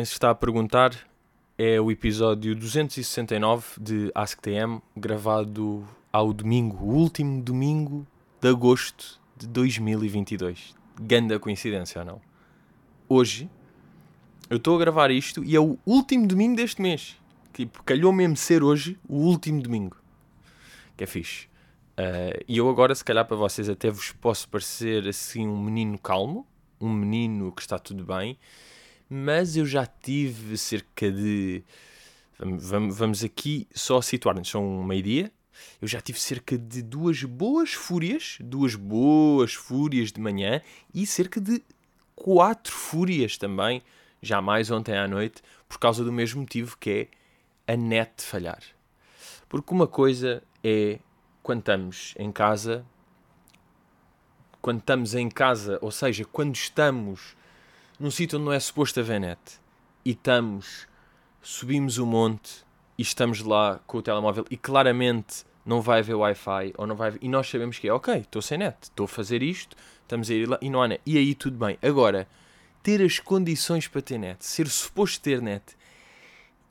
Quem se está a perguntar, é o episódio 269 de AskTM, gravado ao domingo, o último domingo de agosto de 2022. Ganda coincidência ou não? Hoje, eu estou a gravar isto e é o último domingo deste mês. Tipo, calhou mesmo ser hoje o último domingo. Que é fixe. Uh, e eu agora, se calhar para vocês, até vos posso parecer assim um menino calmo, um menino que está tudo bem, mas eu já tive cerca de. Vamos, vamos aqui só situar-nos, são meio-dia. Eu já tive cerca de duas boas fúrias, duas boas fúrias de manhã e cerca de quatro fúrias também, já mais ontem à noite, por causa do mesmo motivo que é a net falhar. Porque uma coisa é quando estamos em casa, quando estamos em casa, ou seja, quando estamos num sítio onde não é suposto haver net e estamos, subimos o monte e estamos lá com o telemóvel e claramente não vai haver Wi-Fi ou não vai haver, e nós sabemos que é ok, estou sem net, estou a fazer isto, estamos a ir lá e não há net. E aí tudo bem. Agora, ter as condições para ter net, ser suposto ter net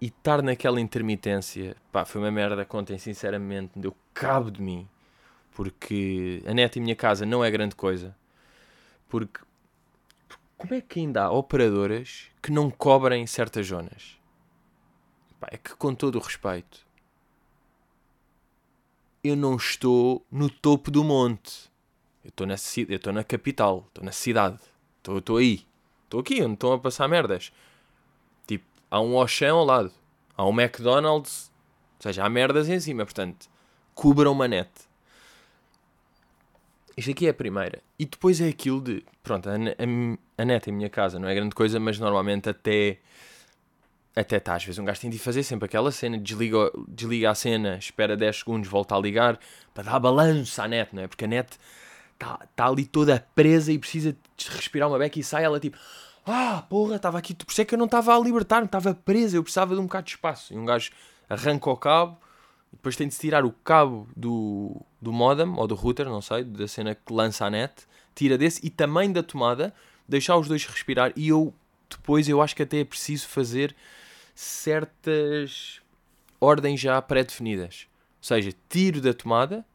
e estar naquela intermitência, pá, foi uma merda contem sinceramente, me deu cabo de mim. Porque a net em minha casa não é grande coisa. Porque como é que ainda há operadoras que não cobrem certas zonas? É que com todo o respeito, eu não estou no topo do monte. Eu estou na, eu estou na capital, estou na cidade, estou, estou aí. Estou aqui onde estão a passar merdas há um Auchan ao lado, há um McDonald's, ou seja, há merdas em cima, portanto, cubram uma net. Isto aqui é a primeira. E depois é aquilo de, pronto, a, a, a net em minha casa não é grande coisa, mas normalmente até até está, às vezes um gajo tem de fazer sempre aquela cena, desliga, desliga a cena, espera 10 segundos, volta a ligar, para dar balanço à net, não é? Porque a net está tá ali toda presa e precisa de respirar uma beca e sai ela tipo ah, porra, estava aqui. Por isso é que eu não estava a libertar-me, estava preso. Eu precisava de um bocado de espaço. E um gajo arranca o cabo, depois tem de se tirar o cabo do, do modem ou do router, não sei, da cena que lança a net, tira desse e também da tomada, deixar os dois respirar. E eu depois eu acho que até é preciso fazer certas ordens já pré-definidas. Ou seja, tiro da tomada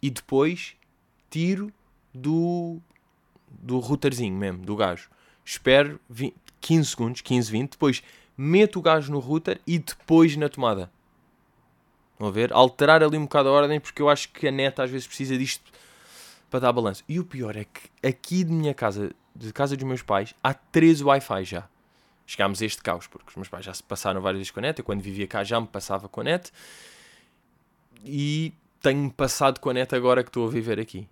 e depois tiro do, do routerzinho mesmo, do gajo espero 20, 15 segundos, 15, 20, depois meto o gás no router e depois na tomada. Vão ver? Alterar ali um bocado a ordem porque eu acho que a neta às vezes precisa disto para dar balanço. E o pior é que aqui de minha casa, de casa dos meus pais, há 13 Wi-Fi já. Chegámos a este caos, porque os meus pais já se passaram várias vezes com a net. Eu quando vivia cá já me passava com a net. E tenho-me passado com a net agora que estou a viver aqui.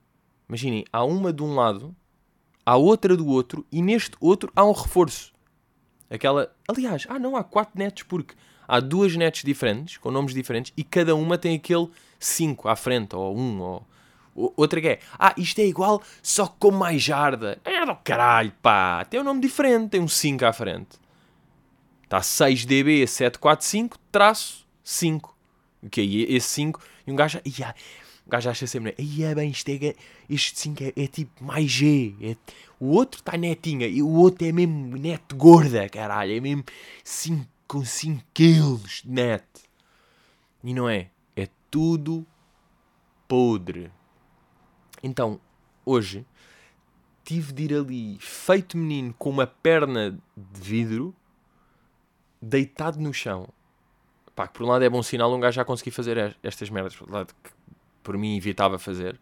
Imaginem, há uma de um lado há outra do outro e neste outro há um reforço. Aquela. Aliás, ah não, há quatro netos porque há duas netos diferentes, com nomes diferentes, e cada uma tem aquele 5 à frente, ou um, ou. Outra que é, ah, isto é igual, só com mais jarda. É do caralho, pá. Tem um nome diferente, tem um 5 à frente. Está 6DB745 traço 5. O que é esse 5? E um gajo, yeah, o gajo acha sempre, é bem, é, este 5 é, é, tipo mais G. É, o outro está netinha e o outro é mesmo net gorda, caralho. É mesmo 5, com 5 quilos de net. E não é. É tudo podre. Então, hoje, tive de ir ali, feito menino, com uma perna de vidro, deitado no chão. Pá, que por um lado é bom sinal um gajo já conseguir fazer estas merdas. Por outro lado, que por mim evitava fazer,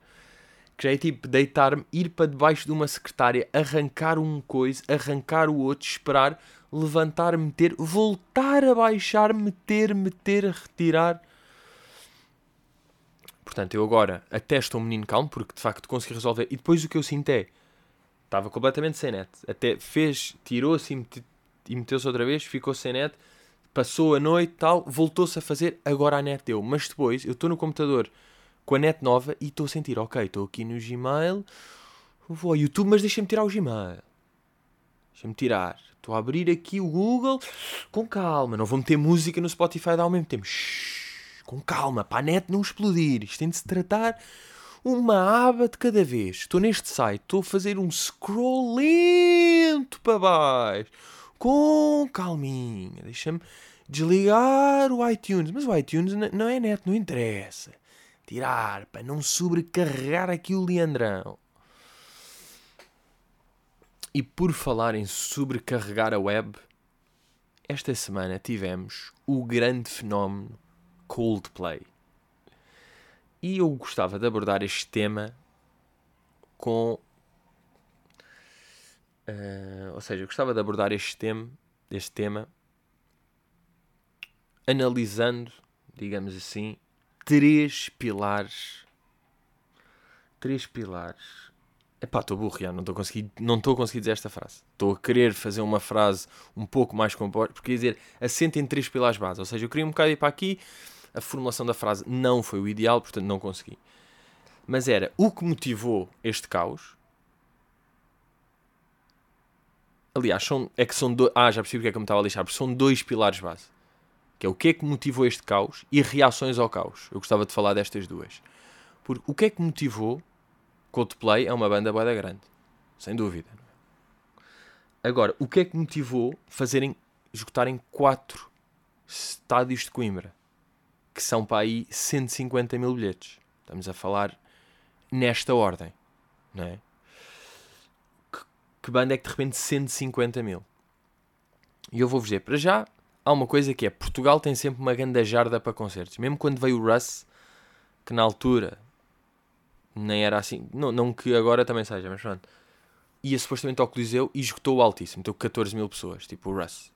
que já é tipo deitar-me, ir para debaixo de uma secretária, arrancar um coisa, arrancar o outro, esperar, levantar, meter, voltar a baixar, meter, meter, retirar. Portanto, eu agora até estou um menino calmo, porque de facto consegui resolver. E depois o que eu sinto é, estava completamente sem net. Até fez, tirou-se e meteu-se outra vez, ficou sem net, passou a noite tal, voltou-se a fazer, agora a net deu. Mas depois, eu estou no computador com a net nova e estou a sentir, ok, estou aqui no Gmail, vou ao YouTube, mas deixa-me tirar o Gmail. Deixa-me tirar. Estou a abrir aqui o Google com calma. Não vou meter música no Spotify ao mesmo tempo. Shhh, com calma, para a net não explodir. Isto tem de se tratar uma aba de cada vez. Estou neste site, estou a fazer um scroll lento para baixo. com calminha. Deixa-me desligar o iTunes. Mas o iTunes não é net, não interessa. Tirar para não sobrecarregar aqui o Leandrão. E por falar em sobrecarregar a web, esta semana tivemos o grande fenómeno Coldplay. E eu gostava de abordar este tema com. Uh, ou seja, eu gostava de abordar este tema, este tema analisando, digamos assim, três pilares. Três pilares Epá, estou burro, já, não estou a conseguir, não estou a conseguir dizer esta frase. Estou a querer fazer uma frase um pouco mais composta, porque quer dizer, assenta em três pilares base. Ou seja, eu queria um bocado ir para aqui, a formulação da frase não foi o ideal, portanto não consegui. Mas era o que motivou este caos. Aliás, são, é que são dois. Ah, já percebi porque é que eu me estava a lixar, porque são dois pilares base. Que é o que é que motivou este caos e reações ao caos. Eu gostava de falar destas duas. Porque o que é que motivou Coldplay é uma banda boeda grande, sem dúvida. Agora, o que é que motivou fazerem, esgotarem quatro estádios de Coimbra? Que são para aí 150 mil bilhetes. Estamos a falar nesta ordem, não é? Que, que banda é que de repente 150 mil? E eu vou-vos dizer, para já, há uma coisa que é, Portugal tem sempre uma grande jarda para concertos. Mesmo quando veio o Russ, que na altura nem era assim. Não, não que agora também seja, mas pronto. Ia supostamente ao Coliseu e esgotou o altíssimo. Então 14 mil pessoas, tipo o Russ.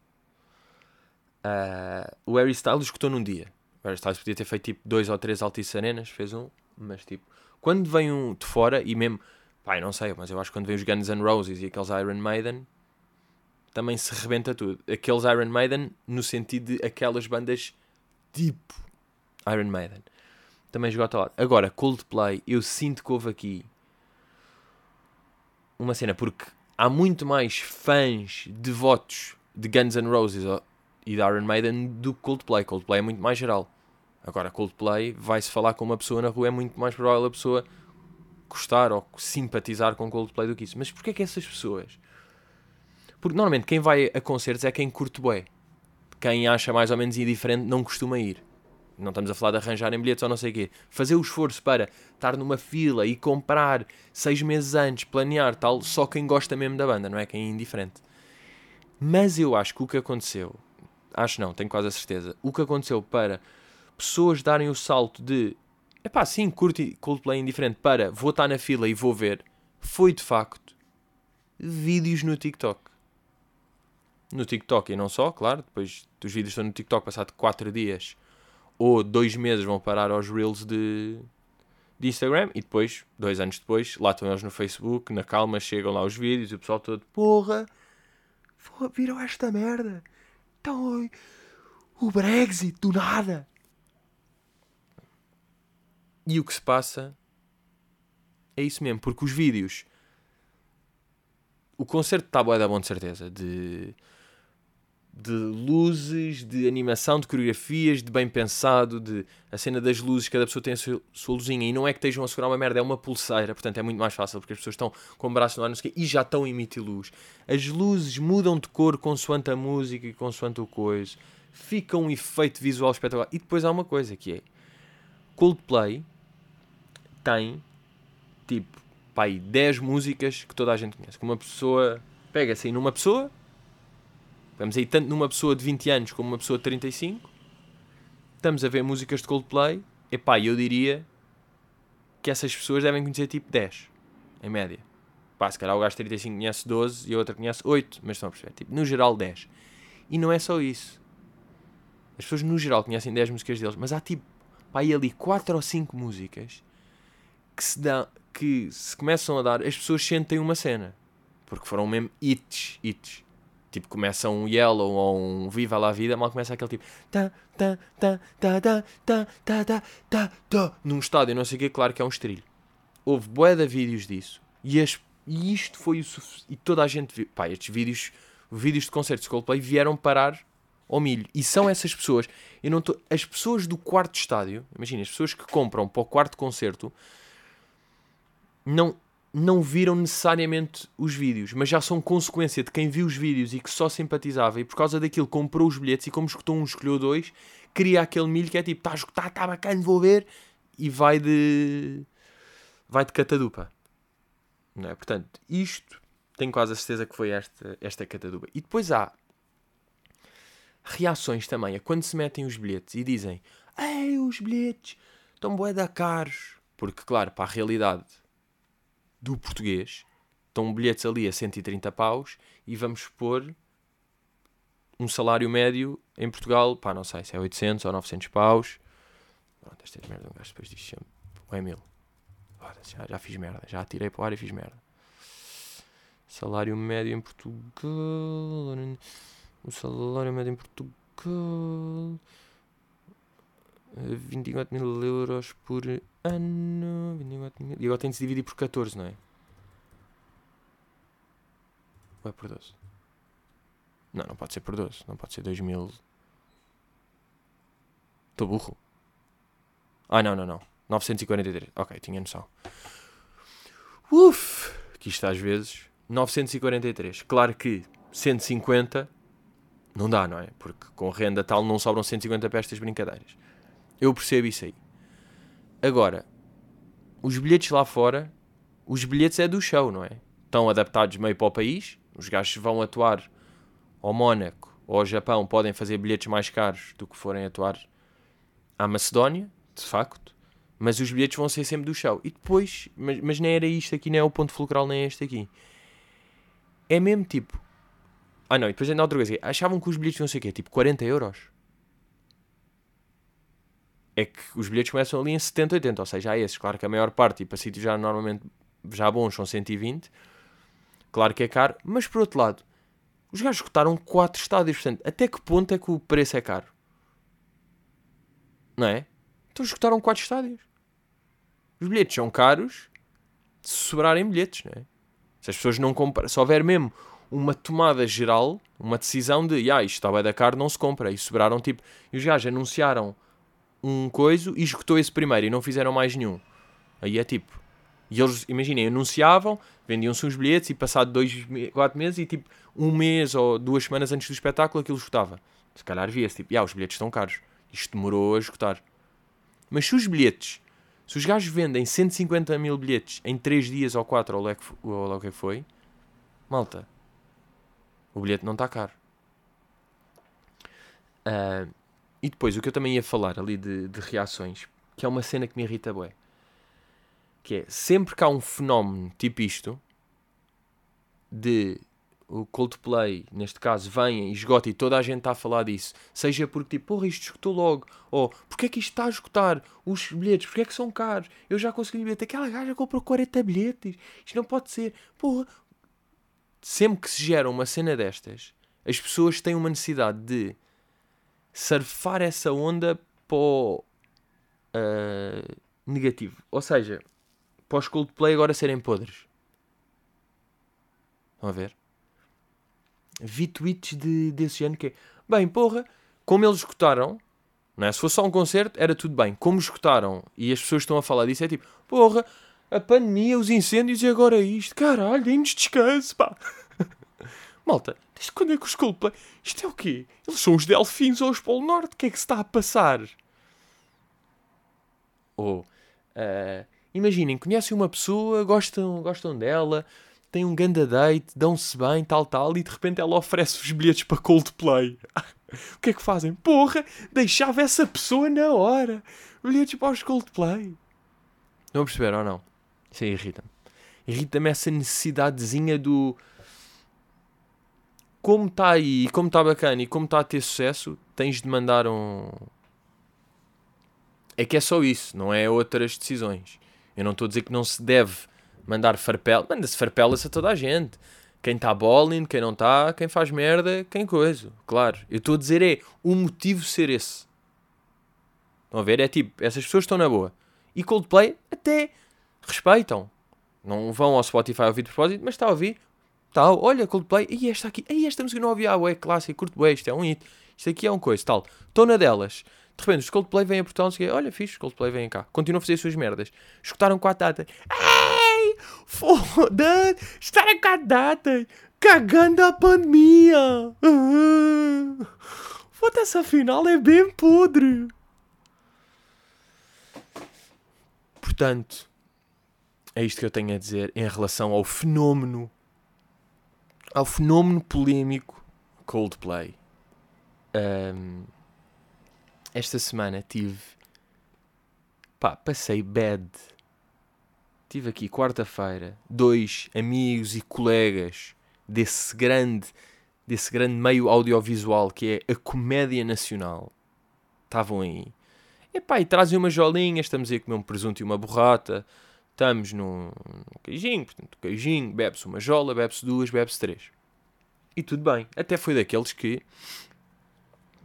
Uh, o Harry Styles esgotou num dia. O Harry Styles podia ter feito tipo dois ou três Altice Arenas, fez um, mas tipo, quando vem um de fora e mesmo, pai, não sei, mas eu acho que quando vem os Guns N' Roses e aqueles Iron Maiden, também se rebenta tudo. Aqueles Iron Maiden no sentido de aquelas bandas tipo Iron Maiden também esgota lá. Agora, Coldplay, eu sinto que houve aqui uma cena, porque há muito mais fãs devotos de Guns N' Roses e de Iron Maiden do que Coldplay. Coldplay é muito mais geral. Agora, Coldplay, vai-se falar com uma pessoa na rua, é muito mais provável a pessoa gostar ou simpatizar com Coldplay do que isso. Mas porquê que essas pessoas? Porque normalmente quem vai a concertos é quem curte bué. Quem acha mais ou menos indiferente não costuma ir. Não estamos a falar de arranjarem bilhetes ou não sei o quê. Fazer o esforço para estar numa fila e comprar seis meses antes, planear tal, só quem gosta mesmo da banda, não é quem é indiferente. Mas eu acho que o que aconteceu, acho não, tenho quase a certeza, o que aconteceu para pessoas darem o salto de é pá, sim, curte Coldplay indiferente para vou estar na fila e vou ver, foi de facto vídeos no TikTok. No TikTok e não só, claro, depois dos vídeos estão no TikTok passado 4 dias ou dois meses vão parar aos Reels de, de Instagram e depois, dois anos depois, lá estão eles no Facebook, na calma, chegam lá os vídeos e o pessoal todo, porra, viram esta merda? Então, o Brexit, do nada. E o que se passa é isso mesmo, porque os vídeos. O concerto está boa da bom de certeza. De de luzes, de animação, de coreografias, de bem pensado, de a cena das luzes, cada pessoa tem a sua, sua luzinha e não é que estejam a segurar uma merda, é uma pulseira, portanto é muito mais fácil porque as pessoas estão com o braço no ar e já estão a emitir luz. As luzes mudam de cor consoante a música e consoante o coisa, fica um efeito visual espetacular. E depois há uma coisa que é Coldplay tem tipo pai 10 músicas que toda a gente conhece. Que uma pessoa pega assim numa pessoa Vamos aí tanto numa pessoa de 20 anos como uma pessoa de 35. Estamos a ver músicas de Coldplay. Epá, eu diria que essas pessoas devem conhecer tipo 10, em média. Pá, se calhar o gajo de 35 conhece 12 e a outra conhece 8, mas estão a perceber. Tipo, no geral 10. E não é só isso. As pessoas no geral conhecem 10 músicas deles, mas há tipo, pá, aí ali 4 ou 5 músicas que se dão, que se começam a dar, as pessoas sentem uma cena. Porque foram mesmo hits, hits. Tipo, começa um Yellow ou um Viva lá a Vida, mal começa aquele tipo. Tá, tá, tá, tá, tá, tá, tá, tá, tá, tá, num estádio, não sei o quê, claro que é um estrilho. Houve bué de vídeos disso. E, as, e isto foi o. E toda a gente viu. Pá, estes vídeos, vídeos de concertos de Coldplay vieram parar ao milho. E são essas pessoas. Eu não tô, as pessoas do quarto estádio, imagina, as pessoas que compram para o quarto concerto, não, não viram necessariamente os vídeos, mas já são consequência de quem viu os vídeos e que só simpatizava e por causa daquilo comprou os bilhetes e como escutou um, escolheu dois, cria aquele milho que é tipo, está a escutar, está bacana, vou ver, e vai de. vai de catadupa. Não é? Portanto, isto tenho quase a certeza que foi esta, esta catadupa. E depois há reações também a quando se metem os bilhetes e dizem Ei, os bilhetes estão bué da caros. Porque, claro, para a realidade do português, estão bilhetes ali a 130 paus e vamos pôr um salário médio em Portugal, pá, não sei se é 800 ou 900 paus. Pronto, esta é merda, um gajo depois diz sempre, ou é mil. Já, já fiz merda, já tirei para o ar e fiz merda. Salário médio em Portugal. O salário médio em Portugal. 24 mil euros por ano. 24 mil. E agora tem de se dividir por 14, não é? Ou é por 12? Não, não pode ser por 12. Não pode ser 2 mil. Estou burro. Ah, não, não, não. 943. Ok, tinha noção. Uf! Que isto às vezes. 943. Claro que 150 não dá, não é? Porque com renda tal não sobram 150 para estas brincadeiras. Eu percebo isso aí. Agora, os bilhetes lá fora, os bilhetes é do show, não é? Estão adaptados meio para o país. Os gajos vão atuar ao Mónaco ou ao Japão, podem fazer bilhetes mais caros do que forem atuar à Macedónia, de facto. Mas os bilhetes vão ser sempre do show. E depois, mas, mas nem era isto aqui, nem é o ponto fulcral, nem é este aqui. É mesmo tipo. Ah não, e depois ainda outra coisa. Achavam que os bilhetes não sei o quê, tipo 40 euros é que os bilhetes começam ali em 70, 80, ou seja, há esses. Claro que a maior parte, e para sítios já normalmente já bons, são 120. Claro que é caro, mas por outro lado, os gajos escutaram 4 estádios, portanto, até que ponto é que o preço é caro? Não é? Então escutaram 4 estádios. Os bilhetes são caros se sobrarem bilhetes, não é? Se as pessoas não compram, se houver mesmo uma tomada geral, uma decisão de, ah, isto está bem da caro, não se compra, e sobraram tipo, e os gajos anunciaram um coiso e esgotou esse primeiro e não fizeram mais nenhum. Aí é tipo. E eles, imaginem, anunciavam, vendiam-se uns bilhetes e passado dois, quatro meses e tipo um mês ou duas semanas antes do espetáculo aquilo esgotava. Se calhar via-se tipo, ah, os bilhetes estão caros. Isto demorou a esgotar. Mas se os bilhetes, se os gajos vendem 150 mil bilhetes em 3 dias ou 4 ou o que foi, malta, o bilhete não está caro. Uh, e depois, o que eu também ia falar ali de, de reações, que é uma cena que me irrita bué. Que é, sempre que há um fenómeno tipo isto, de o Coldplay, neste caso, vem e esgota e toda a gente está a falar disso, seja porque tipo, porra, isto esgotou logo, ou porque é que isto está a esgotar, os bilhetes, porque é que são caros, eu já consegui bilhete, aquela gaja comprou 40 bilhetes, isto não pode ser, porra. Sempre que se gera uma cena destas, as pessoas têm uma necessidade de surfar essa onda para o uh, negativo. Ou seja, para os Coldplay agora serem podres. Estão a ver? Vi tweets de, desse género que é, bem, porra, como eles escutaram, não é? se fosse só um concerto, era tudo bem. Como escutaram e as pessoas estão a falar disso, é tipo, porra, a pandemia, os incêndios e agora isto, caralho, deem-nos descanso, pá. Malta, desde quando é que os Coldplay... Isto é o quê? Eles são os Delfins ou os Polo Norte? O que é que se está a passar? Ou... Uh, imaginem, conhecem uma pessoa, gostam, gostam dela, têm um ganda date, dão-se bem, tal, tal, e de repente ela oferece os bilhetes para Coldplay. o que é que fazem? Porra, deixava essa pessoa na hora. Bilhetes para os Coldplay. Não perceberam ou não? Isso aí irrita-me. Irrita-me essa necessidadezinha do como está aí, como está bacana e como está a ter sucesso, tens de mandar um. É que é só isso, não é outras decisões. Eu não estou a dizer que não se deve mandar farpel. Manda-se farpelas a toda a gente. Quem está bowling, quem não está, quem faz merda, quem coisa. Claro. Eu estou a dizer é o motivo ser esse. Estão a ver? É tipo, essas pessoas estão na boa. E Coldplay até respeitam. Não vão ao Spotify ouvir de propósito, mas está a ouvir tal, olha, Coldplay, e esta aqui, e esta música não havia, ah, é clássica, curto bem, isto é um hit, isto aqui é um coisa, tal, estou na delas, de repente os Coldplay vêm a Portugal, olha, fixe, Coldplay vêm cá, continuam a fazer as suas merdas, escutaram quatro datas, ei, Ai, foda estar a datas, cagando a pandemia. Ah, Foda-se, afinal é bem podre. Portanto, é isto que eu tenho a dizer em relação ao fenómeno, ao fenómeno polémico Coldplay. Ahm, esta semana tive, pá, passei bad. Tive aqui quarta-feira dois amigos e colegas desse grande, desse grande meio audiovisual que é a comédia nacional. Estavam aí. Epá, e trazem umas jolinhas, estamos aí a comer um presunto e uma borrata. Estamos num, queijinho, portanto, queijinho, bebe-se uma jola, bebe-se duas, bebe-se três. E tudo bem. Até foi daqueles que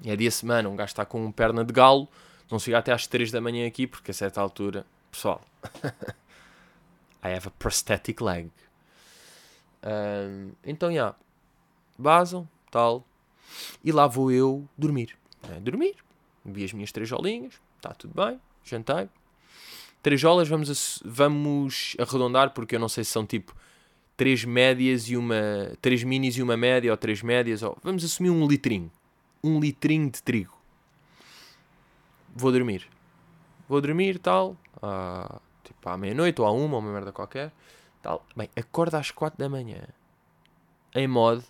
é dia semana, um gajo está com uma perna de galo, não chega até às 3 da manhã aqui, porque a certa altura, pessoal, I have a prosthetic leg. Ahm, então, já, yeah, basam, tal, e lá vou eu dormir. É, dormir, vi as minhas três jolinhas, está tudo bem, jantei. Três jolas vamos, vamos arredondar, porque eu não sei se são tipo três médias e uma. três minis e uma média, ou três médias, ou vamos assumir um litrinho. Um litrinho de trigo. Vou dormir. Vou dormir, tal, à, tipo à meia-noite, ou à uma, ou uma merda qualquer. Tal. Bem, acordo às quatro da manhã. Em modo,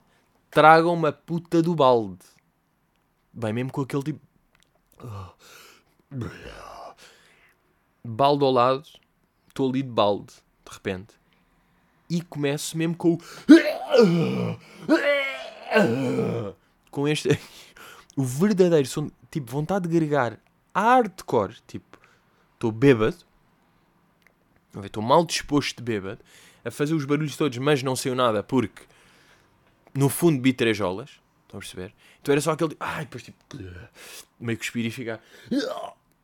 tragam uma puta do balde. Bem, mesmo com aquele tipo. Balde ao lado. Estou ali de balde, de repente. E começo mesmo com o. Com este. O verdadeiro som. Tipo, vontade de gregar hardcore. Tipo, estou bêbado. Estou mal disposto de bêbado. A fazer os barulhos todos, mas não saiu nada porque. No fundo, bi três jolas. Estão a perceber? Então era só aquele. tipo, Ai, depois tipo. Meio que cuspir e ficar.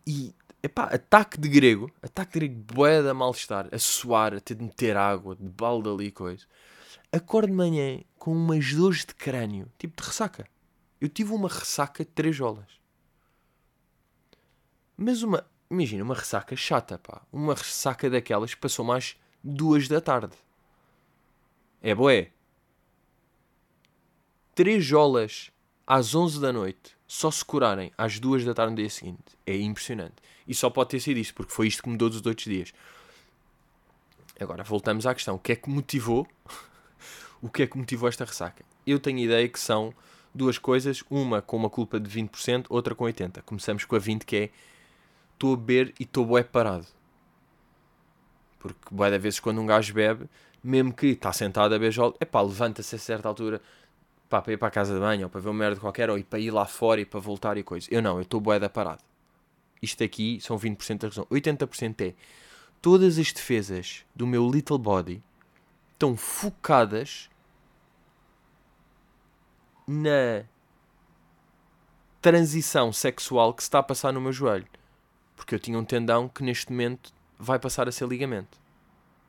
E. Epá, ataque de grego. Ataque de grego, boé da mal-estar. A suar, a ter de meter água, de balde ali coisa. Acordo de manhã com umas dores de crânio. Tipo de ressaca. Eu tive uma ressaca de três jolas. Mas uma. Imagina, uma ressaca chata, pá. Uma ressaca daquelas que passou mais duas da tarde. É boé. Três jolas às 11 da noite só se curarem às duas da tarde no dia seguinte. É impressionante. E só pode ter sido isto, porque foi isto que mudou dos outros dias. Agora, voltamos à questão. O que é que motivou? o que é que motivou esta ressaca? Eu tenho ideia que são duas coisas. Uma com uma culpa de 20%, outra com 80%. Começamos com a 20%, que é... Estou a beber e estou bué parado. Porque bué de vezes quando um gajo bebe, mesmo que está sentado a beber, é pá, levanta-se a certa altura pá, para ir para a casa de banho, ou para ver uma merda qualquer, ou para ir lá fora e para voltar e coisa. Eu não, eu estou bué da parado. Isto aqui são 20% da razão. 80% é todas as defesas do meu little body estão focadas na transição sexual que se está a passar no meu joelho. Porque eu tinha um tendão que neste momento vai passar a ser ligamento.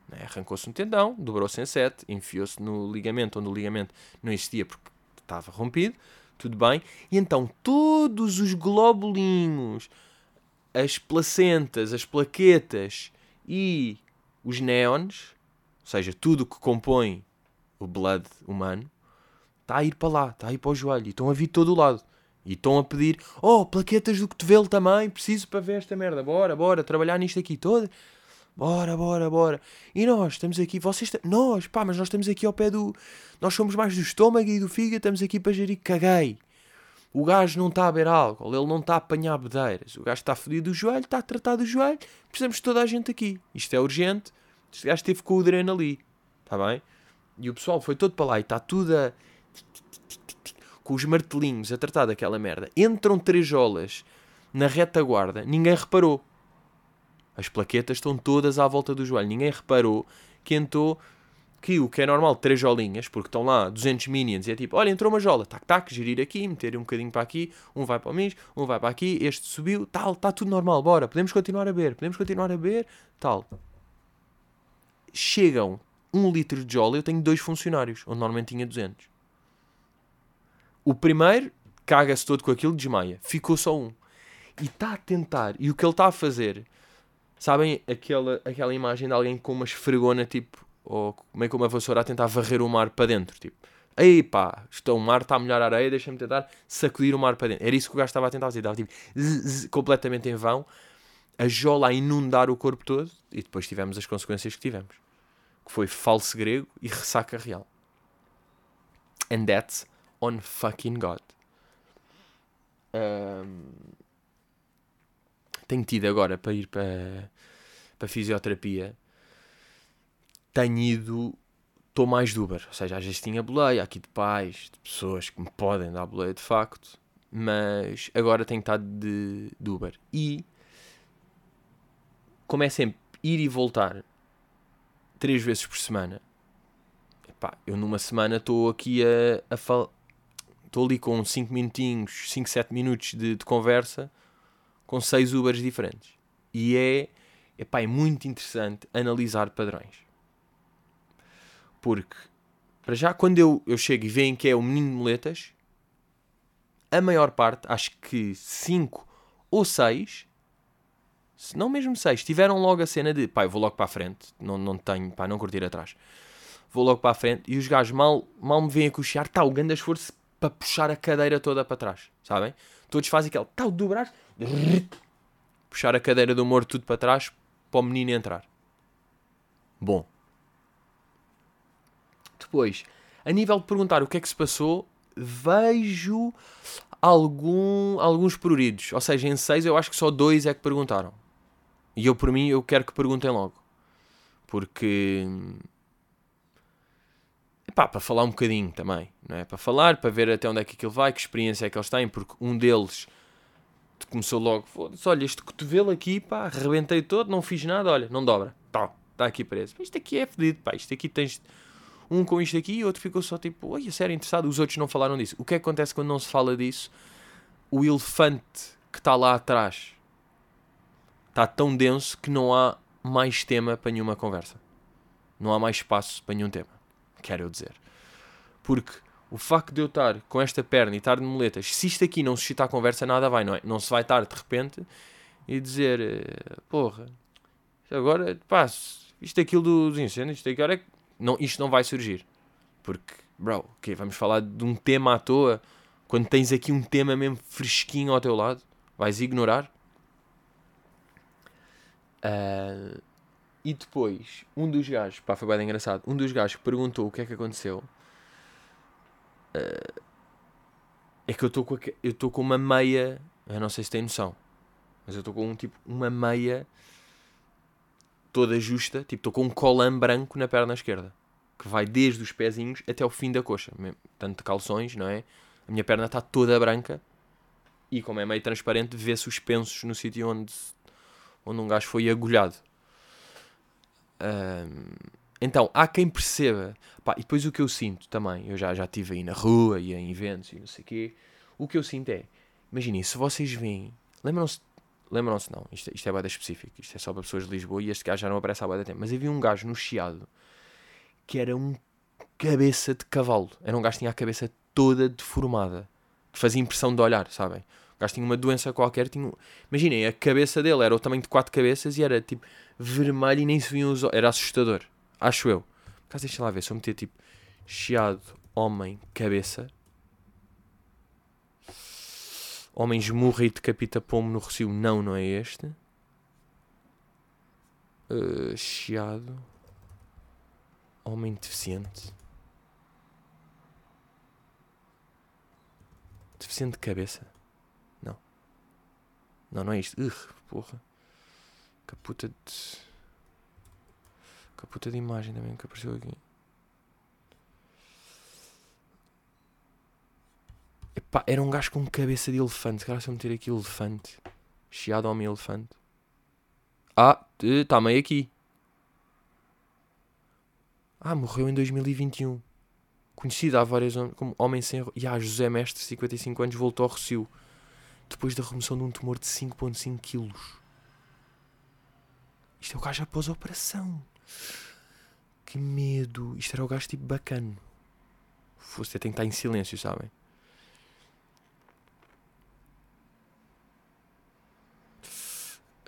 Né? Arrancou-se um tendão, dobrou-se em sete, enfiou-se no ligamento onde o ligamento não existia porque estava rompido, tudo bem. E então todos os globulinhos, as placentas, as plaquetas e os néons, ou seja, tudo o que compõe o blood humano, está a ir para lá, está a ir para o joelho e estão a vir de todo o lado. E estão a pedir, oh, plaquetas do cotovelo também, preciso para ver esta merda, bora, bora, trabalhar nisto aqui todo. Bora, bora, bora. E nós estamos aqui, vocês, nós, pá, mas nós estamos aqui ao pé do. Nós somos mais do estômago e do fígado, estamos aqui para gerir. Caguei. O gajo não está a beber álcool, ele não está a apanhar bedeiras. O gajo está fodido do joelho, está a tratar do joelho. Precisamos de toda a gente aqui. Isto é urgente. Este gajo esteve com o dreno ali. Está bem? E o pessoal foi todo para lá e está tudo a. Com os martelinhos a tratar daquela merda. Entram três jolas na retaguarda. Ninguém reparou. As plaquetas estão todas à volta do joelho. Ninguém reparou que entrou que o que é normal, três jolinhas, porque estão lá 200 minions e é tipo, olha, entrou uma jola, tac, tac, gerir aqui, meter um bocadinho para aqui, um vai para o mês, um vai para aqui, este subiu, tal, está tudo normal, bora, podemos continuar a beber, podemos continuar a beber, tal. Chegam um litro de jola, eu tenho dois funcionários, onde normalmente tinha 200. O primeiro caga-se todo com aquilo, desmaia. Ficou só um. E está a tentar, e o que ele está a fazer Sabem aquela, aquela imagem de alguém com uma esfregona, tipo, ou meio com uma vassoura a tentar varrer o mar para dentro, tipo, ei pá, estou, o mar está a molhar a areia, deixa-me tentar sacudir o mar para dentro. Era isso que o gajo estava a tentar fazer, estava tipo, zzz, zzz, completamente em vão, a jola a inundar o corpo todo, e depois tivemos as consequências que tivemos, que foi falso grego e ressaca real. And that's on fucking God. Um, tenho tido agora para ir para, para fisioterapia. Tenho ido. Estou mais de Uber. Ou seja, às vezes tinha boleia aqui de pais, de pessoas que me podem dar boleia de facto. Mas agora tenho estado de, de Uber. E. Como é sempre ir e voltar três vezes por semana. Epá, eu numa semana estou aqui a, a falar. Estou ali com 5 minutinhos, 5, 7 minutos de, de conversa com seis Ubers diferentes. E é, epá, é muito interessante analisar padrões. Porque, para já, quando eu, eu chego e veem que é o menino de moletas, a maior parte, acho que 5 ou 6, se não mesmo 6, tiveram logo a cena de pá, vou logo para a frente, não, não tenho, pá, não curtir atrás. Vou logo para a frente e os gajos mal, mal me veem a cochear, está o grande esforço para puxar a cadeira toda para trás, sabem? Todos fazem aquele, o dobrar, puxar a cadeira do morto tudo para trás para o menino entrar. Bom. Depois, a nível de perguntar o que é que se passou, vejo algum, alguns pruridos. Ou seja, em seis eu acho que só dois é que perguntaram. E eu, por mim, eu quero que perguntem logo. Porque... Epá, para falar um bocadinho também, não é? Para falar, para ver até onde é que aquilo vai, que experiência é que eles têm, porque um deles começou logo, foda-se, olha, este cotovelo aqui, pá, arrebentei todo, não fiz nada, olha, não dobra, tá, está aqui preso. Isto aqui é fedido, pá, isto aqui tens um com isto aqui e outro ficou só tipo, olha, sério, interessado, os outros não falaram disso. O que que acontece quando não se fala disso? O elefante que está lá atrás está tão denso que não há mais tema para nenhuma conversa. Não há mais espaço para nenhum tema, quero eu dizer. Porque o facto de eu estar com esta perna e estar de moletas, se isto aqui não suscitar conversa, nada vai, não é? Não se vai estar de repente e dizer, eh, porra, agora, pá, isto é aquilo dos incêndios, isto, agora é... não, isto não vai surgir. Porque, bro, ok, vamos falar de um tema à toa, quando tens aqui um tema mesmo fresquinho ao teu lado, vais ignorar? Uh, e depois, um dos gajos, pá, foi bem engraçado, um dos gajos perguntou o que é que aconteceu Uh, é que eu estou com, eu estou com uma meia. Eu não sei se tem noção. Mas eu estou com um tipo, uma meia toda justa. Tipo, estou com um colã branco na perna esquerda. Que vai desde os pezinhos até o fim da coxa. Tanto calções, não é? A minha perna está toda branca. E como é meio transparente, vê-se os pensos no sítio onde, onde um gajo foi agulhado. Um, então, há quem perceba. Pá, e depois o que eu sinto também, eu já, já estive aí na rua e em eventos e não sei o quê. O que eu sinto é, imaginem, se vocês veem, lembram-se, lembram-se não, isto, isto é bada específico, isto é só para pessoas de Lisboa e este gajo já não aparece há bada tempo, mas havia um gajo no Chiado que era um cabeça de cavalo. Era um gajo que tinha a cabeça toda deformada, que fazia impressão de olhar, sabem? O gajo tinha uma doença qualquer, tinha... imaginem, a cabeça dele era o tamanho de quatro cabeças e era tipo vermelho e nem se viam os olhos, era assustador. Acho eu. Por deixa lá ver. Se eu meter tipo chiado, homem, cabeça. Homem esmurra e decapita pomo no recio. Não, não é este. Uh, chiado. Homem deficiente. Deficiente de cabeça? Não. Não, não é isto. Ugh, porra. Caputa de. Que puta de imagem também que apareceu aqui. Epá, era um gajo com cabeça de elefante. Cara, se eu meter aqui elefante. Chiado homem elefante. Ah, está meio aqui. Ah, morreu em 2021. Conhecido há vários anos como homem sem. E ah, José Mestre, 55 anos, voltou ao Recio. Depois da remoção de um tumor de 5,5 quilos. Isto é o gajo após a operação. Que medo. Isto era o gajo tipo bacana. Você tem que estar em silêncio, sabem?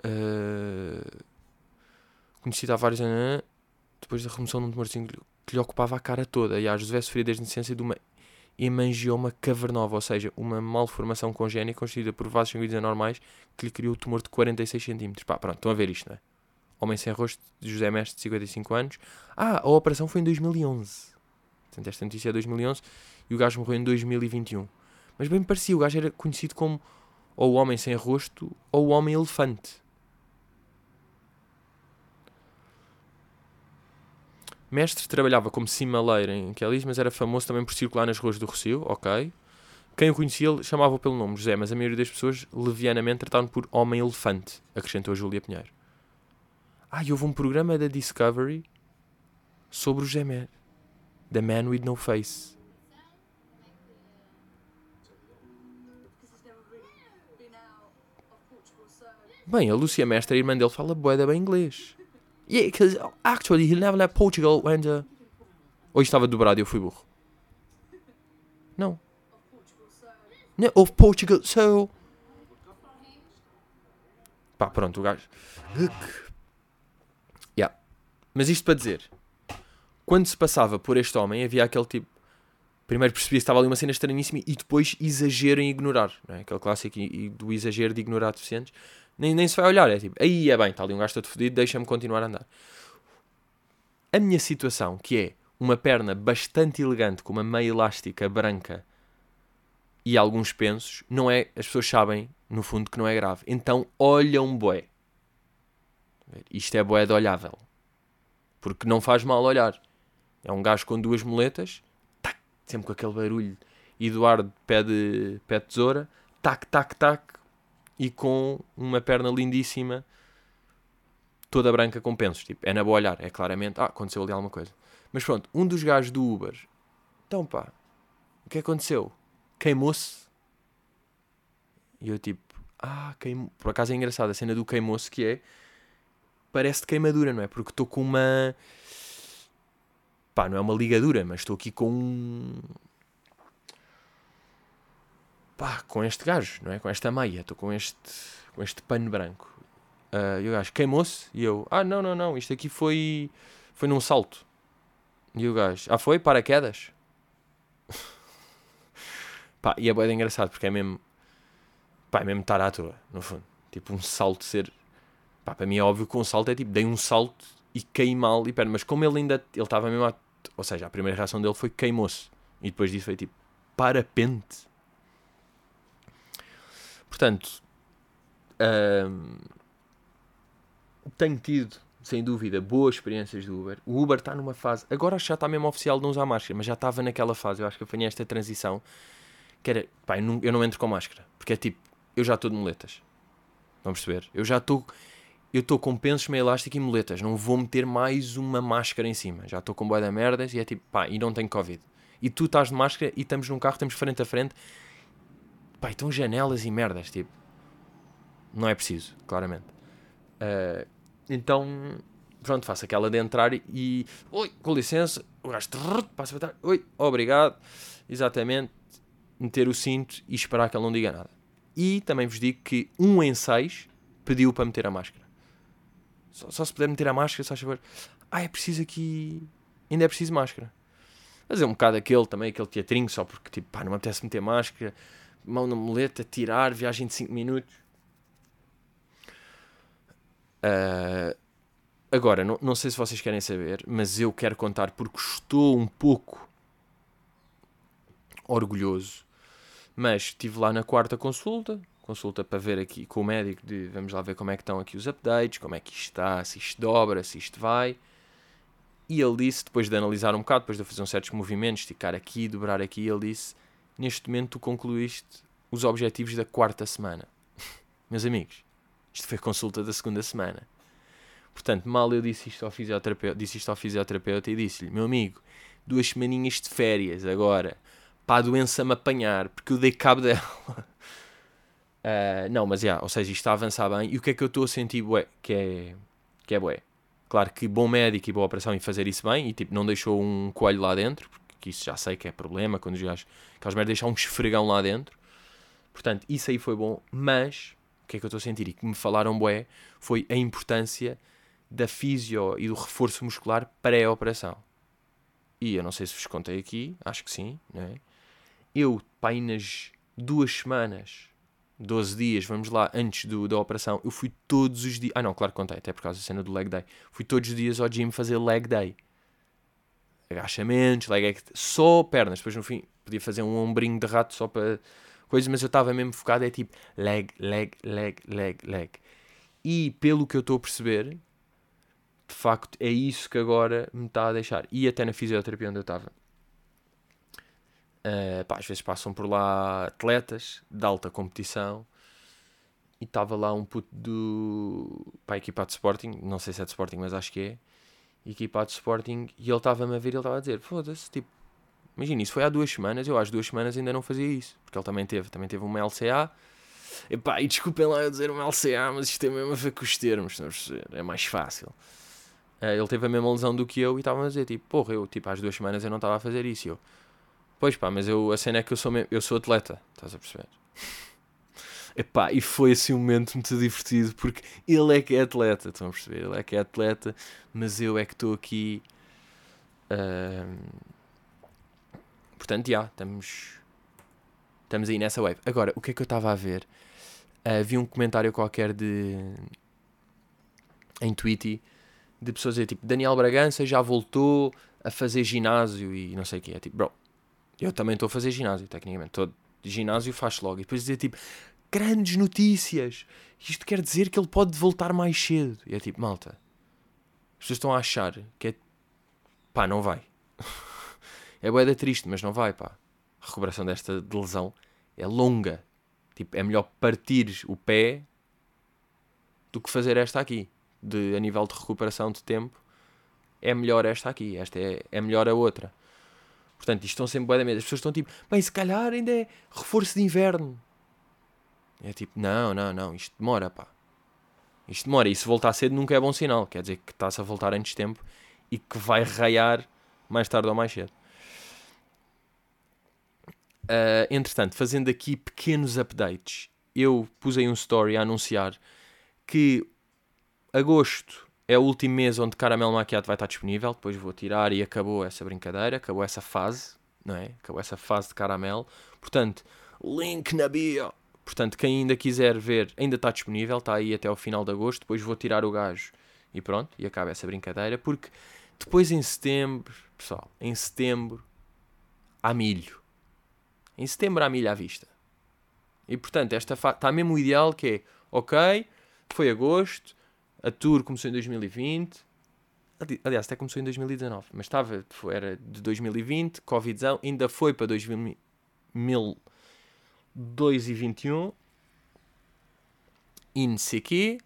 Uh... conhecido há vários anos, depois da remoção de um tumorzinho que lhe ocupava a cara toda. E a José sofria desde a nascença de uma hemangioma cavernosa, ou seja, uma malformação congénita constituída por vasos sanguíneos anormais que lhe criou o tumor de 46 cm. Pá, pronto, estão a ver isto, não é? Homem sem rosto, de José Mestre, de 55 anos. Ah, a operação foi em 2011. Portanto, esta notícia é 2011 e o gajo morreu em 2021. Mas bem me parecia, o gajo era conhecido como ou o homem sem rosto ou o homem elefante. Mestre trabalhava como cimaleiro em Quelis, mas era famoso também por circular nas ruas do Rocio, ok. Quem o conhecia chamava-o pelo nome José, mas a maioria das pessoas levianamente tratavam por Homem-Elefante, acrescentou Júlia Pinheiro. Ah, houve um programa da Discovery sobre o José Mer. The Man with No Face. Bem, a Lúcia Mestre, a irmã dele, fala boeda bem inglês. Yeah, because actually he never left Portugal when the... Ou estava dobrado e eu fui burro? Não. No, of Portugal, so... Pá, pronto, o gajo... Mas isto para dizer... Quando se passava por este homem, havia aquele tipo... Primeiro percebia que estava ali uma cena estranhíssima e depois exagero em ignorar. Não é? Aquele clássico do exagero de ignorar deficientes. Nem, nem se vai olhar, é tipo, aí é bem, está ali um gajo todo fodido, deixa-me continuar a andar. A minha situação, que é uma perna bastante elegante, com uma meia elástica branca e alguns pensos, não é, as pessoas sabem, no fundo, que não é grave. Então, olham bué. Isto é bué de olhável. Porque não faz mal olhar. É um gajo com duas moletas, tac, sempre com aquele barulho. Eduardo pede, pede tesoura, tac, tac, tac, e com uma perna lindíssima, toda branca com pensos. Tipo, é na boa olhar, é claramente, ah, aconteceu ali alguma coisa. Mas pronto, um dos gajos do Uber, então pá, o que aconteceu? Queimou-se. E eu tipo, ah, queimou. Por acaso é engraçado a cena do queimou-se que é, parece de queimadura, não é? Porque estou com uma. Pá, não é uma ligadura, mas estou aqui com um pá, com este gajo, não é? Com esta meia, estou com este, com este pano branco. Uh, e o gajo queimou-se e eu, ah, não, não, não, isto aqui foi, foi num salto. E o gajo, ah, foi? Paraquedas? pá, e é bem engraçado porque é mesmo, pá, é mesmo estar à toa, no fundo. Tipo, um salto ser, pá, para mim é óbvio que um salto é tipo, dei um salto e caí mal e pera, mas como ele ainda, ele estava mesmo, a, ou seja, a primeira reação dele foi queimou-se. E depois disso foi tipo, parapente. Portanto, tenho tido, sem dúvida, boas experiências do Uber. O Uber está numa fase. Agora acho que já está mesmo oficial de não usar máscara, mas já estava naquela fase. Eu acho que apanhei esta transição. Que era, pá, eu não, eu não entro com máscara. Porque é tipo, eu já estou de moletas. Vamos perceber? Eu já estou. Eu estou com pensos meio elástico e moletas. Não vou meter mais uma máscara em cima. Já estou com boia de merdas e é tipo, pá, e não tenho Covid. E tu estás de máscara e estamos num carro, estamos frente a frente Pá, estão janelas e merdas, tipo. Não é preciso, claramente. Uh, então, pronto, faço aquela de entrar e. Oi, com licença. O gajo passa para trás. Oi, obrigado. Exatamente. Meter o cinto e esperar que ele não diga nada. E também vos digo que um em seis pediu para meter a máscara. Só, só se puder meter a máscara, só favor. Ah, é preciso aqui. Ainda é preciso máscara. Fazer um bocado aquele também, aquele teatrinho, só porque tipo, pá, não me apetece meter máscara mão na muleta, tirar, viagem de 5 minutos. Uh, agora, não, não sei se vocês querem saber, mas eu quero contar porque estou um pouco orgulhoso. Mas estive lá na quarta consulta, consulta para ver aqui com o médico de vamos lá ver como é que estão aqui os updates, como é que isto está, se isto dobra, se isto vai. E ele disse, depois de analisar um bocado, depois de fazer uns certos movimentos, esticar aqui, dobrar aqui, ele disse neste momento tu concluíste os objetivos da quarta semana. Meus amigos, isto foi consulta da segunda semana. Portanto, mal eu disse isto ao fisioterapeuta, disse isto ao fisioterapeuta e disse-lhe, meu amigo, duas semaninhas de férias agora, para a doença me apanhar, porque eu dei cabo dela. Uh, não, mas já, yeah, ou seja, isto está a avançar bem. E o que é que eu estou a sentir, bué, que é, que é bué? Claro que bom médico e boa operação em fazer isso bem, e tipo, não deixou um coelho lá dentro, que isso já sei que é problema, quando os gajos, aquelas merdas deixam um esfregão lá dentro. Portanto, isso aí foi bom, mas o que é que eu estou a sentir e que me falaram bué foi a importância da fisio e do reforço muscular pré-operação. E eu não sei se vos contei aqui, acho que sim, não é? Eu, pá, nas duas semanas, 12 dias, vamos lá, antes do, da operação, eu fui todos os dias. Ah, não, claro que contei, até por causa da cena do leg day. Fui todos os dias ao gym fazer leg day. Agachamentos, leg day, só pernas. Depois no fim podia fazer um ombrinho de rato só para coisas, mas eu estava mesmo focado, é tipo leg, leg, leg, leg, leg. E pelo que eu estou a perceber, de facto é isso que agora me está a deixar. E até na fisioterapia onde eu estava. Uh, pá, às vezes passam por lá atletas de alta competição e estava lá um puto do pá, equipado de Sporting, não sei se é de Sporting, mas acho que é equipado de Sporting e ele estava-me a ver e ele estava a dizer, foda-se, tipo, imagina, isso foi há duas semanas, eu às duas semanas ainda não fazia isso, porque ele também teve, também teve uma LCA Epá, e desculpem lá eu dizer uma LCA, mas isto tem mesmo a ver com os termos, é mais fácil. Uh, ele teve a mesma lesão do que eu e estava a dizer, tipo, porra, eu, tipo, às duas semanas eu não estava a fazer isso. E eu, Pois pá, mas eu, a cena é que eu sou, eu sou atleta, estás a perceber? Epá, e foi assim um momento muito divertido porque ele é que é atleta, estão a perceber? Ele é que é atleta, mas eu é que estou aqui. Uh... Portanto, já, estamos, estamos aí nessa wave. Agora, o que é que eu estava a ver? Uh, vi um comentário qualquer de. em Twitter de pessoas a dizer tipo: Daniel Bragança já voltou a fazer ginásio e não sei o que. É tipo, bro, eu também estou a fazer ginásio, tecnicamente. De ginásio faz logo. E depois dizer tipo, grandes notícias. Isto quer dizer que ele pode voltar mais cedo. E é tipo, malta. As pessoas estão a achar que é. pá, não vai. é boeda triste, mas não vai, pá. A recuperação desta de lesão é longa. Tipo, é melhor partir o pé do que fazer esta aqui. De, a nível de recuperação de tempo, é melhor esta aqui. Esta é, é melhor a outra. Portanto, isto estão sempre bué da medo. As pessoas estão tipo, bem, se calhar ainda é reforço de inverno. É tipo, não, não, não, isto demora, pá. Isto demora. E se voltar cedo nunca é bom sinal. Quer dizer que está-se a voltar antes de tempo e que vai raiar mais tarde ou mais cedo. Uh, entretanto, fazendo aqui pequenos updates, eu pus aí um story a anunciar que agosto é o último mês onde caramelo maquiado vai estar disponível. Depois vou tirar e acabou essa brincadeira, acabou essa fase, não é? Acabou essa fase de caramelo. Portanto, link na bio. Portanto, quem ainda quiser ver, ainda está disponível, está aí até o final de agosto. Depois vou tirar o gajo e pronto, e acaba essa brincadeira. Porque depois em setembro, pessoal, em setembro há milho. Em setembro há milho à vista. E portanto, esta está mesmo o ideal que é, ok, foi agosto, a tour começou em 2020. Aliás, até começou em 2019, mas estava, era de 2020, Covidzão, ainda foi para 2021 e não.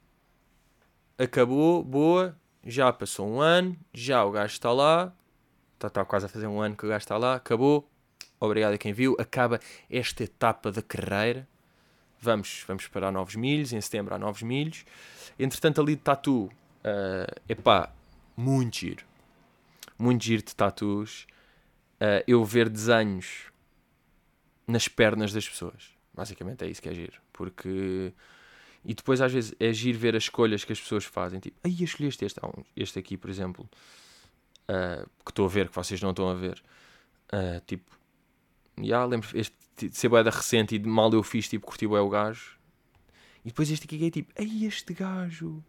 Acabou, boa, já passou um ano, já o gajo está lá, está, está quase a fazer um ano que o gajo está lá, acabou. Obrigado a quem viu. Acaba esta etapa da carreira. Vamos, vamos para novos milhos, em setembro há novos milhos. Entretanto, ali de tatu, uh, epá, muito giro. Muito giro de tatus. Uh, eu ver desenhos nas pernas das pessoas. Basicamente é isso que é giro. Porque. E depois às vezes é giro ver as escolhas que as pessoas fazem. Tipo, aí escolheste este. Ah, este aqui, por exemplo. Uh, que estou a ver, que vocês não estão a ver. Uh, tipo, já lembro este de ser boeda recente e de mal eu fiz, tipo, curti o gajo. E depois este aqui é tipo, ei, este gajo.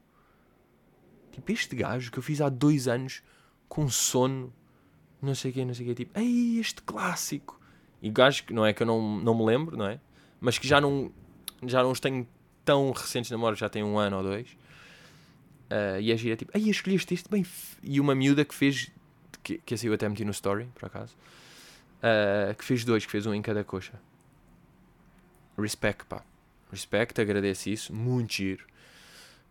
Tipo, este gajo que eu fiz há dois anos com sono, não sei o quê, não sei o quê. Tipo, ei, este clássico. E gajo que não é que eu não, não me lembro, não é? Mas que já não, já não os tenho tão recentes na memória, já tem um ano ou dois. Uh, e a gira tipo, ei, escolheste este bem. E uma miúda que fez, que, que assim eu até meti no story, por acaso, uh, que fez dois, que fez um em cada coxa. Respect, pá. Respect, agradeço isso. Muito giro.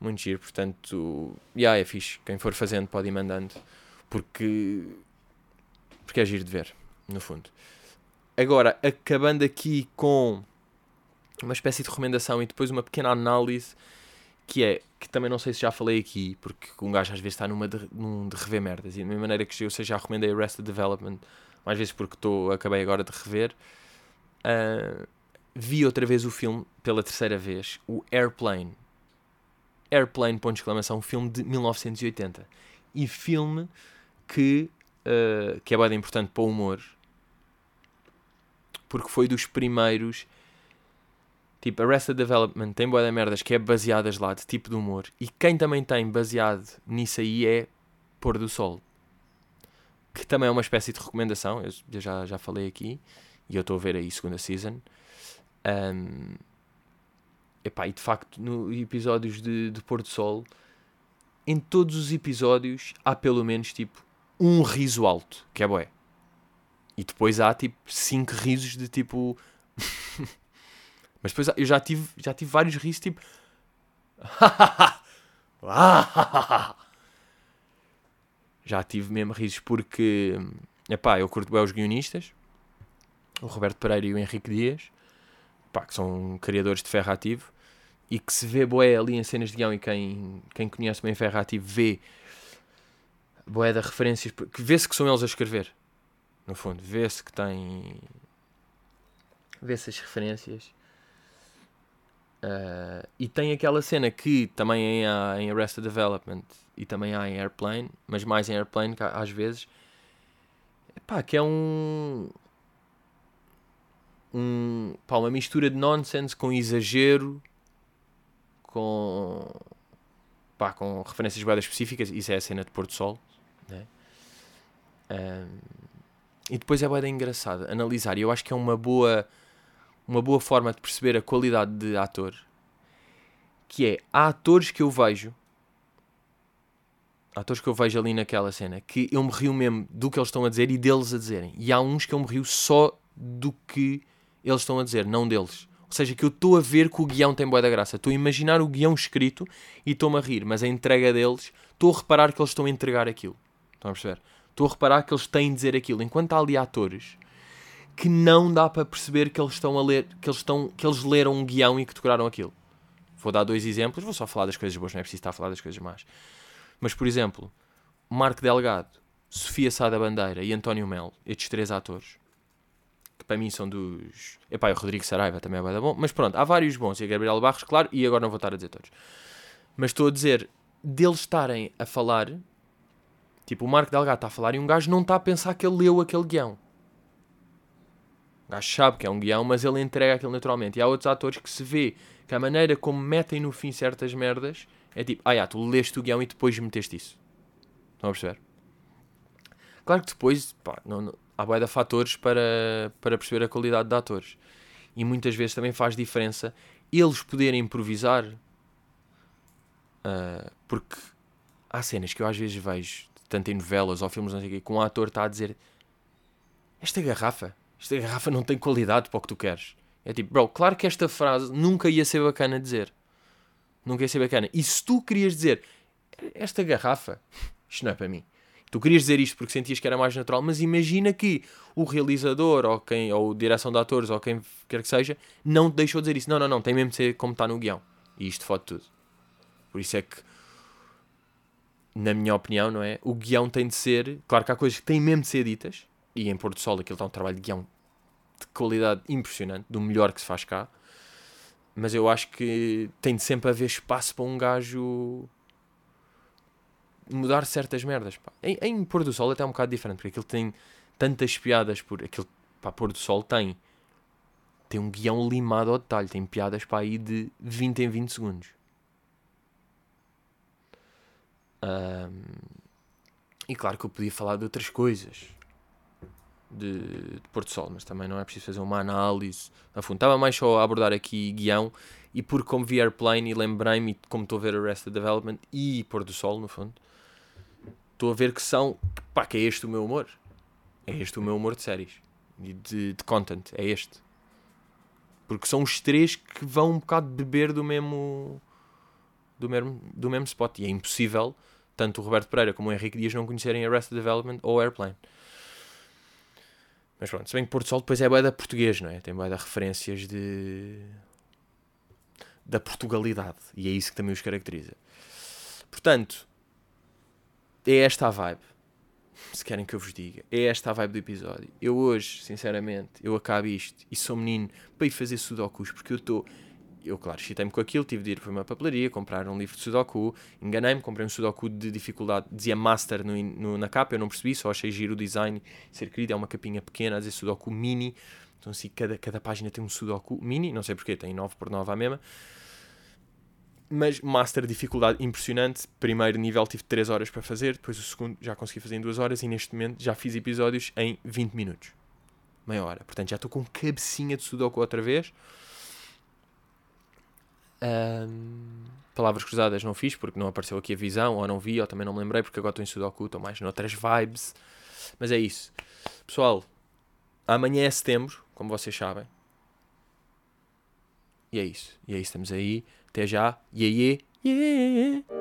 Muito giro. Portanto, já yeah, é fixe. Quem for fazendo pode ir mandando. Porque. Porque é giro de ver, no fundo. Agora, acabando aqui com uma espécie de recomendação e depois uma pequena análise que é, que também não sei se já falei aqui, porque um gajo às vezes está numa de, num de rever merdas, e da mesma maneira que eu já recomendei Arrested Development, mais vezes porque tô, acabei agora de rever, uh, vi outra vez o filme pela terceira vez, o Airplane. Airplane, ponto de exclamação, filme de 1980. E filme que, uh, que é bem importante para o humor, porque foi dos primeiros. Tipo, Arrested Development tem boa de merdas que é baseadas lá de tipo de humor. E quem também tem baseado nisso aí é Pôr do Sol. Que também é uma espécie de recomendação. Eu já, já falei aqui. E eu estou a ver aí segunda season. Um, epá, e de facto, no episódios de, de Pôr do Sol, em todos os episódios há pelo menos tipo um riso alto, que é bué. E depois há tipo 5 risos de tipo. Mas depois eu já tive, já tive vários risos tipo. Já tive mesmo risos porque. Epá, eu curto bem os guionistas. O Roberto Pereira e o Henrique Dias. Epá, que são criadores de ferro ativo. E que se vê boé ali em cenas de guião e quem, quem conhece bem ferro ativo vê boé de referências. Que vê-se que são eles a escrever no fundo. Vê-se que tem. Vê-se as referências. Uh, e tem aquela cena que também há em Arrested Development e também há em Airplane, mas mais em Airplane que às vezes. Epá, que é um. um pá, uma mistura de nonsense com exagero, com. Pá, com referências guardas específicas. Isso é a cena de Porto Sol. Né? Um, e depois é bem engraçado analisar. E eu acho que é uma boa, uma boa forma de perceber a qualidade de ator. Que é, há atores que eu vejo, atores que eu vejo ali naquela cena, que eu me rio mesmo do que eles estão a dizer e deles a dizerem. E há uns que eu me rio só do que eles estão a dizer, não deles. Ou seja, que eu estou a ver que o guião tem boa da graça. Estou a imaginar o guião escrito e estou-me a rir, mas a entrega deles, estou a reparar que eles estão a entregar aquilo. Estão a perceber? Estou a reparar que eles têm de dizer aquilo. Enquanto há ali atores que não dá para perceber que eles estão a ler, que eles, estão, que eles leram um guião e que decoraram aquilo. Vou dar dois exemplos, vou só falar das coisas boas, não é preciso estar a falar das coisas más. Mas, por exemplo, Marco Delgado, Sofia Sada Bandeira e António Melo, estes três atores, que para mim são dos. Epá, o Rodrigo Saraiva também é bem bom, mas pronto, há vários bons, e a Gabriel Barros, claro, e agora não vou estar a dizer todos. Mas estou a dizer, deles estarem a falar Tipo, o Marco Delgado está a falar e um gajo não está a pensar que ele leu aquele guião. O gajo sabe que é um guião, mas ele entrega aquilo naturalmente. E há outros atores que se vê que a maneira como metem no fim certas merdas é tipo, ah, já, tu leste o guião e depois meteste isso. Estão a perceber? Claro que depois, pá, não, não, há boia de fatores para, para perceber a qualidade de atores. E muitas vezes também faz diferença eles poderem improvisar. Uh, porque há cenas que eu às vezes vejo tanto em novelas ou filmes, não sei o quê, que um ator está a dizer esta garrafa, esta garrafa não tem qualidade para o que tu queres. É tipo, bro, claro que esta frase nunca ia ser bacana dizer. Nunca ia ser bacana. E se tu querias dizer esta garrafa, isto não é para mim. Tu querias dizer isto porque sentias que era mais natural, mas imagina que o realizador ou quem ou direção de atores ou quem quer que seja não te deixou dizer isso. Não, não, não, tem mesmo de ser como está no guião. E isto fode tudo. Por isso é que na minha opinião, não é? O guião tem de ser. Claro que há coisas que têm mesmo de ser ditas, e em Porto Sol aquilo está um trabalho de guião de qualidade impressionante, do melhor que se faz cá. Mas eu acho que tem de sempre haver espaço para um gajo mudar certas merdas. Pá. Em, em Pôr do Sol é até um bocado diferente, porque aquilo tem tantas piadas por aquilo para Pôr do Sol tem tem um guião limado ao detalhe, tem piadas para aí de 20 em 20 segundos. Um, e claro que eu podia falar de outras coisas de, de Porto Sol, mas também não é preciso fazer uma análise a fundo. Estava mais só a abordar aqui guião e por como vi Airplane e lembrei-me como estou a ver Arrested Development e Porto Sol, no fundo, estou a ver que são, pá, que é este o meu humor. É este o meu humor de séries e de, de content, é este. Porque são os três que vão um bocado beber do mesmo do mesmo, do mesmo spot. E é impossível tanto o Roberto Pereira como o Henrique Dias não conhecerem Arrested Development ou Airplane. Mas pronto, se bem que Porto Sol depois é da português, não é? Tem boa referências de... da Portugalidade. E é isso que também os caracteriza. Portanto, é esta a vibe. Se querem que eu vos diga. É esta a vibe do episódio. Eu hoje, sinceramente, eu acabo isto e sou menino para ir fazer sudokus porque eu estou eu, claro, chitei-me com aquilo, tive de ir para uma papelaria, comprar um livro de Sudoku, enganei-me, comprei um Sudoku de dificuldade, dizia Master no, no, na capa, eu não percebi, só achei giro o design, ser querido, é uma capinha pequena, a dizer Sudoku Mini, então assim, cada, cada página tem um Sudoku Mini, não sei porquê, tem 9 por 9 à mesma, mas Master dificuldade impressionante, primeiro nível tive 3 horas para fazer, depois o segundo já consegui fazer em 2 horas e neste momento já fiz episódios em 20 minutos, meia hora, portanto já estou com cabecinha de Sudoku outra vez, um, palavras cruzadas não fiz porque não apareceu aqui a visão, ou não vi, ou também não me lembrei porque agora estou em Sudoku, estou mais noutras vibes. Mas é isso. Pessoal, amanhã é setembro, como vocês sabem. E é isso. E é isso, estamos aí. Até já. Yeah, yeah, yeah.